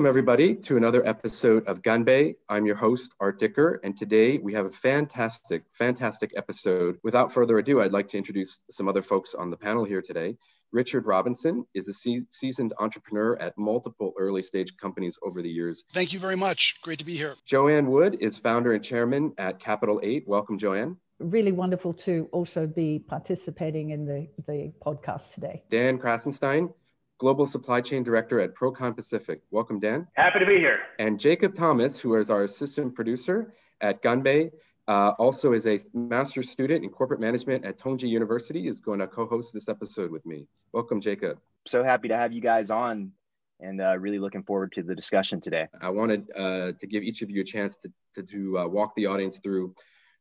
Welcome, everybody, to another episode of Ganbei. I'm your host, Art Dicker, and today we have a fantastic, fantastic episode. Without further ado, I'd like to introduce some other folks on the panel here today. Richard Robinson is a se- seasoned entrepreneur at multiple early stage companies over the years. Thank you very much. Great to be here. Joanne Wood is founder and chairman at Capital Eight. Welcome, Joanne. Really wonderful to also be participating in the, the podcast today. Dan Krasenstein Global Supply Chain Director at Procon Pacific. Welcome, Dan. Happy to be here. And Jacob Thomas, who is our assistant producer at Ganbei, uh, also is a master's student in corporate management at Tongji University, is going to co-host this episode with me. Welcome, Jacob. So happy to have you guys on and uh, really looking forward to the discussion today. I wanted uh, to give each of you a chance to, to, to uh, walk the audience through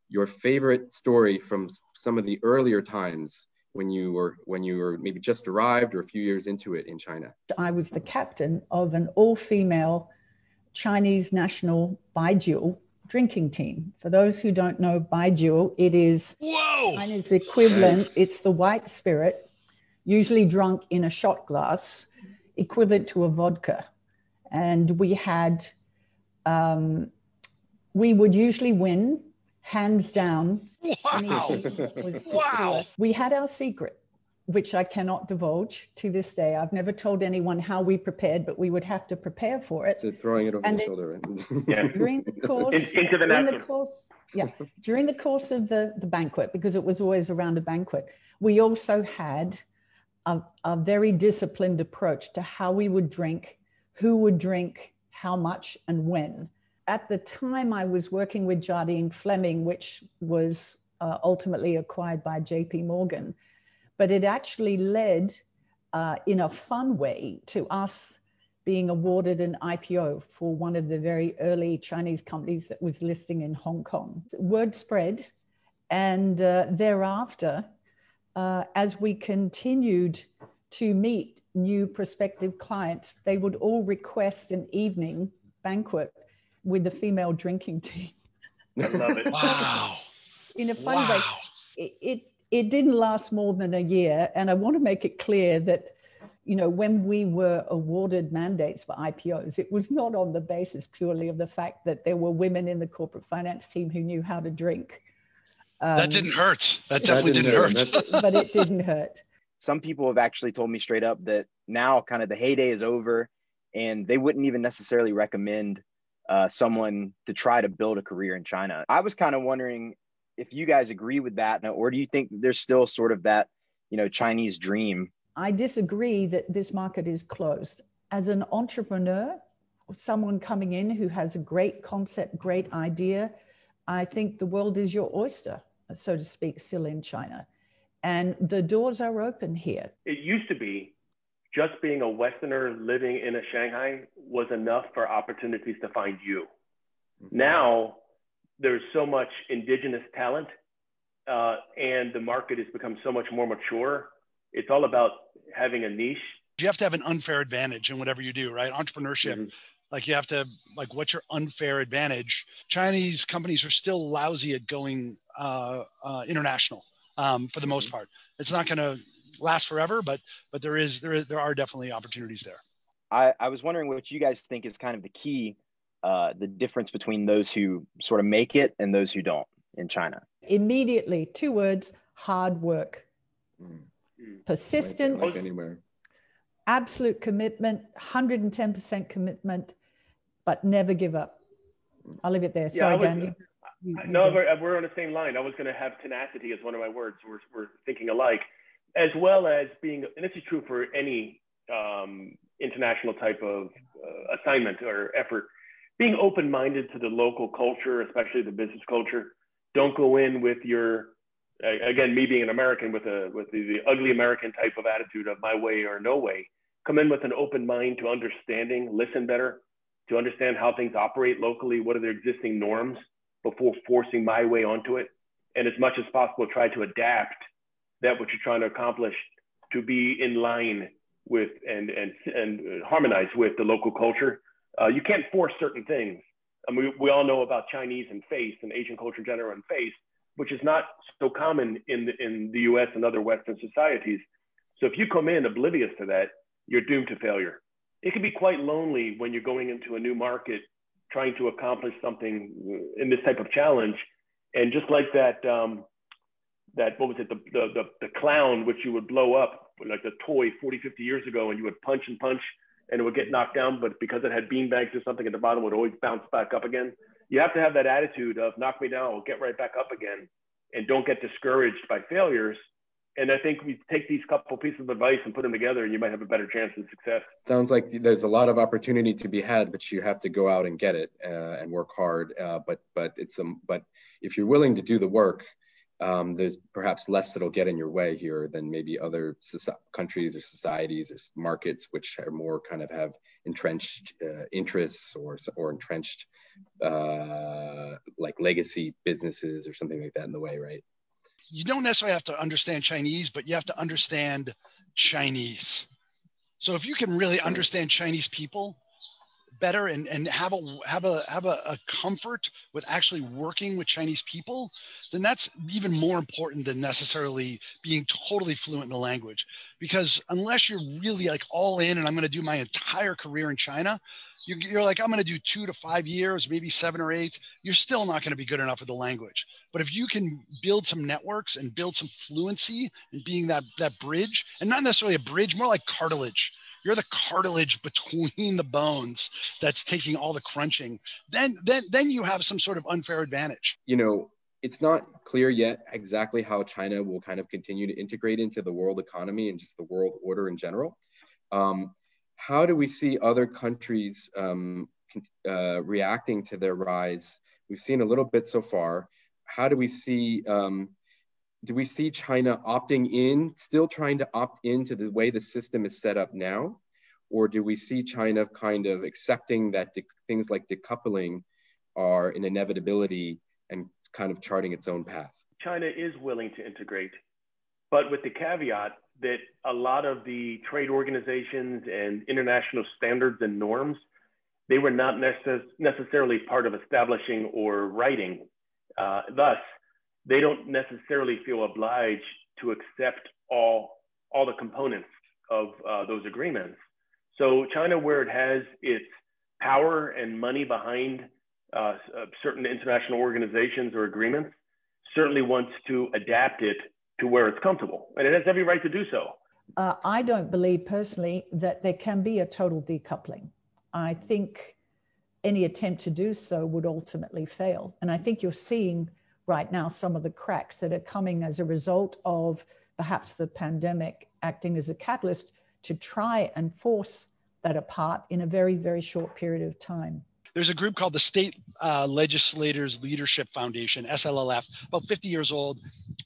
your favorite story from some of the earlier times when you were when you were maybe just arrived or a few years into it in China? I was the captain of an all-female Chinese national baijiu drinking team. For those who don't know baijiu, it is Whoa! China's equivalent. It's the white spirit, usually drunk in a shot glass, equivalent to a vodka. And we had, um, we would usually win hands down. Wow. wow. We had our secret, which I cannot divulge to this day. I've never told anyone how we prepared, but we would have to prepare for it. So throwing it over And the it- shoulder. Yeah. During the course, In- into the during the course, yeah, during the course of the, the banquet, because it was always around a banquet, we also had a, a very disciplined approach to how we would drink, who would drink, how much, and when. At the time, I was working with Jardine Fleming, which was uh, ultimately acquired by JP Morgan, but it actually led uh, in a fun way to us being awarded an IPO for one of the very early Chinese companies that was listing in Hong Kong. Word spread, and uh, thereafter, uh, as we continued to meet new prospective clients, they would all request an evening banquet with the female drinking team. I love it. Wow. In a funny way, it, it it didn't last more than a year and i want to make it clear that you know when we were awarded mandates for ipos it was not on the basis purely of the fact that there were women in the corporate finance team who knew how to drink That Um, didn't hurt. That That definitely didn't, hurt. That's- but it didn't hurt Some people have actually told me straight up that now kind of the heyday is over and they wouldn't even necessarily recommend uh, someone to try to build a career in China. I was kind of wondering if you guys agree with that or do you think there's still sort of that, you know, Chinese dream? i disagree that this market is closed as an entrepreneur someone coming in who has a great concept great idea i think the world is your oyster so to speak still in china and the doors are open here It used to be just being a Westerner living in a Shanghai was enough for opportunities to find you. Now there's so much indigenous talent, uh, and the market has become so much more mature. It's all about having a niche. You have to have an unfair advantage in whatever you do, right? Entrepreneurship. Mhm. Like you have to like what's your unfair advantage? Chinese companies are still lousy at going uh, uh, international um, for the most part. It's not going to last forever, but but there is there is there are definitely opportunities there. I, I was wondering what you guys think is kind of the key, uh, the difference between those who sort of make it and those who don't in China. immediately two words hard work Mm. persistence Like anywhere. absolute commitment 110% commitment but never give up i'll leave it there sorry was- dan you- you- No, we're, we're on the same line. I was going to have tenacity as one of my words. We're, we're thinking alike, as well as being, and this is true for any um, international type of uh, assignment or effort, being open minded to the local culture, especially the business culture. Don't go in with your, again, me being an American with, a, with the, the ugly American type of attitude of my way or no way. Come in with an open mind to understanding, listen better, to understand how things operate locally, what are their existing norms before forcing my way onto it. And as much as possible, try to adapt that what you're trying to accomplish to be in line with and, and, and harmonize with the local culture. Uh, you can't force certain things. I mean, we, all know about Chinese and face and Asian culture in general and face, which is not so common in the, in the US and other Western societies. So if you come in oblivious to that, you're doomed to failure. it can be quite lonely when you're going into a new market trying to accomplish something in this type of challenge. And just like that, um, that what was it, the, the, the, the clown, which you would blow up like the toy 40, 50 years ago, and you would punch and punch and it would get knocked down, but because it had beanbags or something at the bottom, it would always bounce back up again. You have to have that attitude of knock me down, I'll get right back up again, and don't get discouraged by failures and I think we take these couple pieces of advice and put them together, and you might have a better chance of success. Sounds like there's a lot of opportunity to be had, but you have to go out and get it uh, and work hard. Uh, but but it's um but if you're willing to do the work, um, there's perhaps less that'll get in your way here than maybe other countries or societies or markets which are more kind of have entrenched uh, interests or or entrenched uh, like legacy businesses or something like that in the way, right? you don't necessarily have to understand Chinese, but you have to understand Chinese. So if you can really understand Chinese people better and, and have a have a have a, a comfort with actually working with Chinese people, then that's even more important than necessarily being totally fluent in the language. Because unless you're really like all in and I'm going to do my entire career in China, you're, you're like, I'm going to do two to five years, maybe seven or eight. You're still not going to be good enough with the language. But if you can build some networks and build some fluency and being that, that bridge, and not necessarily a bridge, more like cartilage, you're the cartilage between the bones that's taking all the crunching then then then you have some sort of unfair advantage you know it's not clear yet exactly how china will kind of continue to integrate into the world economy and just the world order in general um, how do we see other countries um, uh, reacting to their rise? We've seen a little bit so far. How do we see, um, do we see China opting in, still trying to opt into the way the system is set up now? Or do we see China kind of accepting that things like decoupling are an inevitability and kind of charting its own path? China is willing to integrate, but with the caveat that a lot of the trade organizations and international standards and norms, they were not necess- necessarily part of establishing or writing. Uh, thus, they don't necessarily feel obliged to accept all, all the components of uh, those agreements. So China, where it has its power and money behind uh, uh certain international organizations or agreements, certainly wants to adapt it to where it's comfortable, and it has every right to do so. Uh, I don't believe personally that there can be a total decoupling. I think any attempt to do so would ultimately fail. And I think you're seeing right now some of the cracks that are coming as a result of perhaps the pandemic acting as a catalyst to try and force that apart in a very, very short period of time there's a group called the State uh, Legislators Leadership Foundation, SLLF, about 50 years old,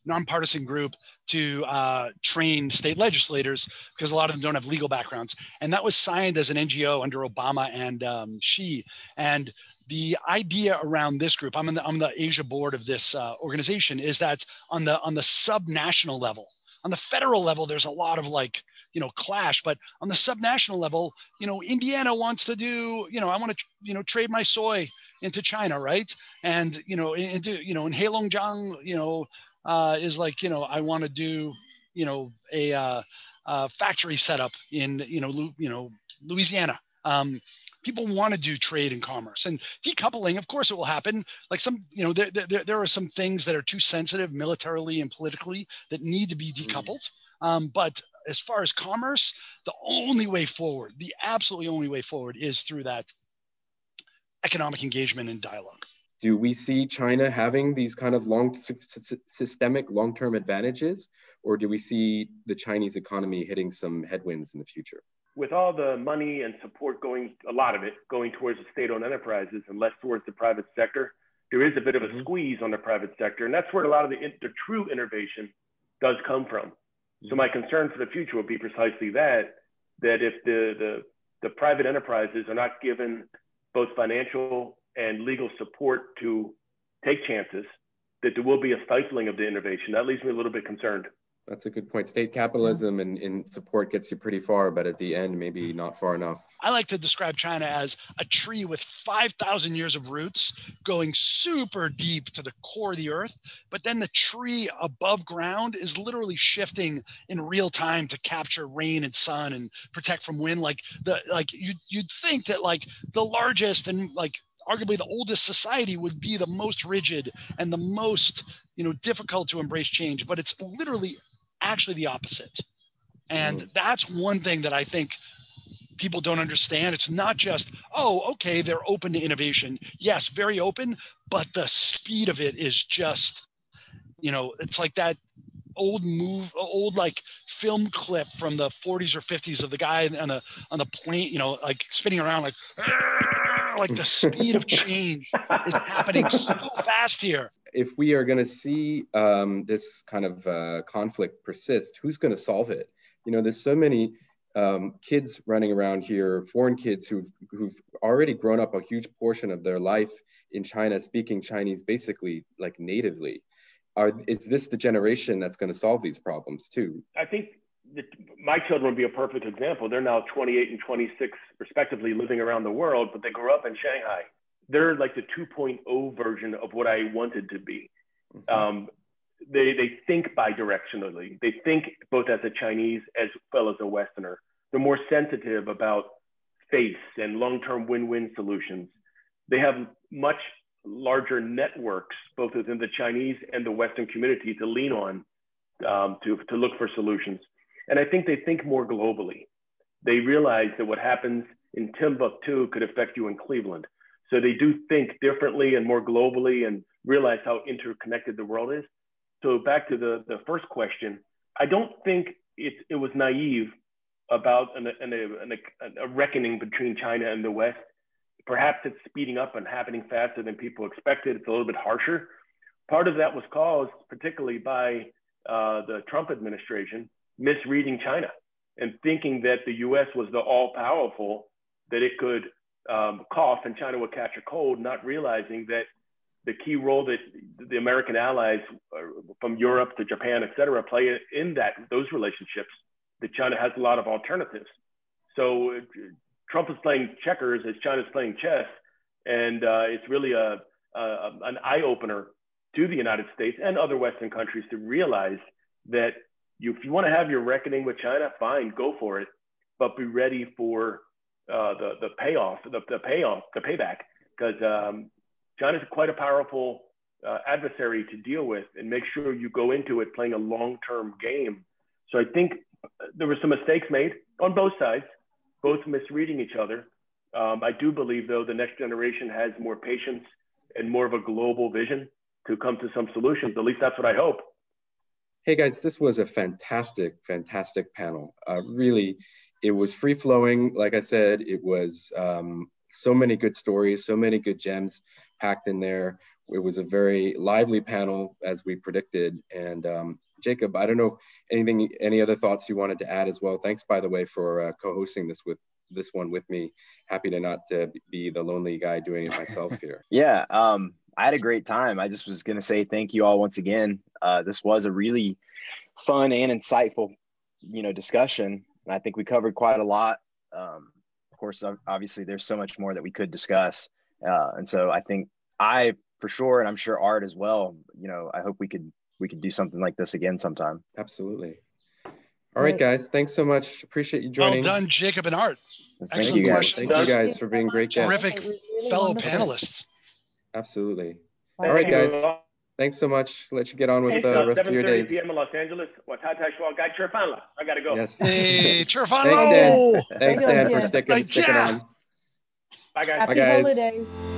nonpartisan group to uh, train state legislators because a lot of them don't have legal backgrounds. And that was signed as an NGO under Obama and um, Xi. And the idea around this group, I'm in the, I'm the Asia board of this uh, organization, is that on the on the subnational level, on the federal level, there's a lot of like you know clash but on the subnational level you know indiana wants to do you know i want to you know trade my soy into china right and you know into you know in heilongjiang you know uh, is like you know i want to do you know a uh, uh, factory setup in you know Lu- you know louisiana um, people want to do trade and commerce and decoupling of course it will happen like some you know there, there, there are some things that are too sensitive militarily and politically that need to be mm. decoupled um, but as far as commerce, the only way forward, the absolutely only way forward is through that economic engagement and dialogue. Do we see China having these kind of long systemic long-term advantages, or do we see the Chinese economy hitting some headwinds in the future? With all the money and support going, a lot of it going towards the state-owned enterprises and less towards the private sector, there is a bit of a mm-hmm. squeeze on the private sector, and that's where a lot of the, the true innovation does come from. So my concern for the future would be precisely that, that if the, the, the private enterprises are not given both financial and legal support to take chances, that there will be a stifling of the innovation. That leaves me a little bit concerned. That's a good point. State capitalism and, and support gets you pretty far, but at the end, maybe mm-hmm. not far enough. I like to describe China as a tree with 5,000 years of roots going super deep to the core of the earth. But then the tree above ground is literally shifting in real time to capture rain and sun and protect from wind. Like the like you you'd think that like the largest and like arguably the oldest society would be the most rigid and the most you know difficult to embrace change but it's literally actually the opposite. And mm. that's one thing that i think people don't understand. It's not just oh okay they're open to innovation. Yes very open but the speed of it is just you know it's like that old move old like film clip from the 40s or 50s of the guy on the on the plane you know like spinning around like like the speed of change is happening so fast here. If we are going to see um, this kind of uh, conflict persist, who's going to solve it? You know, there's so many um, kids running around here, foreign kids who've who've already grown up a huge portion of their life in China, speaking Chinese basically like natively. Are is this the generation that's going to solve these problems too? I think the, my children would be a perfect example. They're now 28 and 26, respectively, living around the world, but they grew up in Shanghai. They're like the 2.0 version of what I wanted to be. Mm-hmm. Um, they, they think bidirectionally. They think both as a Chinese as well as a Westerner. They're more sensitive about face and long-term win-win solutions. They have much larger networks, both within the Chinese and the Western community, to lean on um, to, to look for solutions. And I think they think more globally. They realize that what happens in Timbuktu could affect you in Cleveland. So they do think differently and more globally and realize how interconnected the world is. So back to the, the first question, I don't think it, it was naive about an, an, an, a reckoning between China and the West. Perhaps it's speeding up and happening faster than people expected. It's a little bit harsher. Part of that was caused particularly by uh, the Trump administration misreading China and thinking that the US was the all powerful, that it could um, cough and China would catch a cold, not realizing that the key role that the American allies uh, from Europe to Japan, et cetera, play in that those relationships, that China has a lot of alternatives. So Trump is playing checkers as China's playing chess. And uh, it's really a, a, an eye opener to the United States and other Western countries to realize that you, if you want to have your reckoning with China, fine, go for it, but be ready for uh, the the payoff, the, the payoff, the payback, because um, is quite a powerful uh, adversary to deal with, and make sure you go into it playing a long-term game. So I think there were some mistakes made on both sides, both misreading each other. Um, I do believe, though, the next generation has more patience and more of a global vision to come to some solutions. At least that's what I hope. Hey guys, this was a fantastic, fantastic panel. Uh, really, it was free flowing. Like I said, it was um, so many good stories, so many good gems packed in there. It was a very lively panel as we predicted. And um, Jacob, I don't know if anything, any other thoughts you wanted to add as well. Thanks, by the way, for uh, co-hosting this with this one with me. Happy to not uh, be the lonely guy doing it myself here. yeah, um, I had a great time. I just was going to say thank you all once again. Uh, this was a really fun and insightful, you know, discussion. And I think we covered quite a lot. Um, of course, obviously, there's so much more that we could discuss. Uh, and so I think I, for sure, and I'm sure Art as well. You know, I hope we could we could do something like this again sometime. Absolutely. All right, guys. Thanks so much. Appreciate you joining. Well done, Jacob and Art. Excellent Thank you guys. Thank you guys for being great guests. Terrific fellow panelists. Absolutely. All right, guys. Thanks so much. Let you get on with the uh, rest of your days. 7:30 p.m. in Los Angeles. I gotta go. Yes. Hey, Chirfana. Thanks, Dan. Thanks, Dan, for sticking, sticking on. Bye, guys. Happy Bye, guys. holidays.